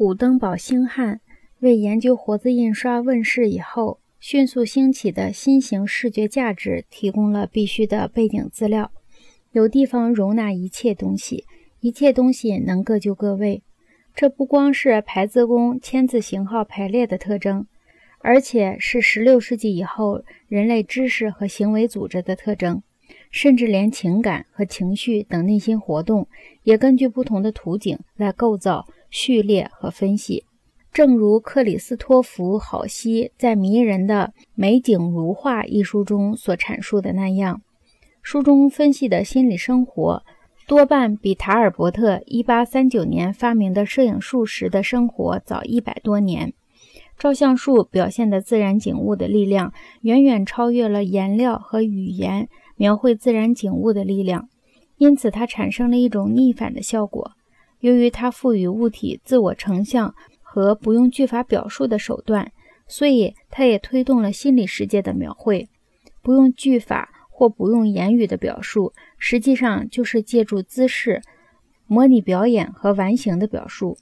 古登堡星汉为研究活字印刷问世以后迅速兴起的新型视觉价值提供了必须的背景资料。有地方容纳一切东西，一切东西能各就各位。这不光是排字工签字型号排列的特征，而且是16世纪以后人类知识和行为组织的特征。甚至连情感和情绪等内心活动，也根据不同的图景来构造、序列和分析。正如克里斯托弗·郝西在迷人的《美景如画》一书中所阐述的那样，书中分析的心理生活多半比塔尔伯特1839年发明的摄影术时的生活早一百多年。照相术表现的自然景物的力量，远远超越了颜料和语言。描绘自然景物的力量，因此它产生了一种逆反的效果。由于它赋予物体自我成像和不用句法表述的手段，所以它也推动了心理世界的描绘。不用句法或不用言语的表述，实际上就是借助姿势、模拟表演和完形的表述。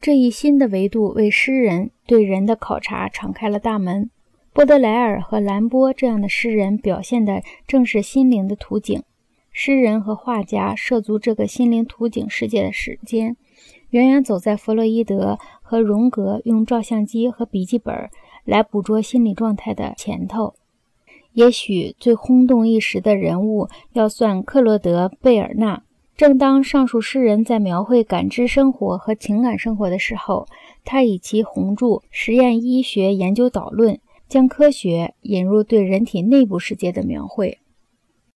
这一新的维度为诗人对人的考察敞开了大门。波德莱尔和兰波这样的诗人表现的正是心灵的图景。诗人和画家涉足这个心灵图景世界的时间，远远走在弗洛伊德和荣格用照相机和笔记本来捕捉心理状态的前头。也许最轰动一时的人物要算克洛德·贝尔纳。正当上述诗人在描绘感知生活和情感生活的时候，他以其红著《实验医学研究导论》。将科学引入对人体内部世界的描绘。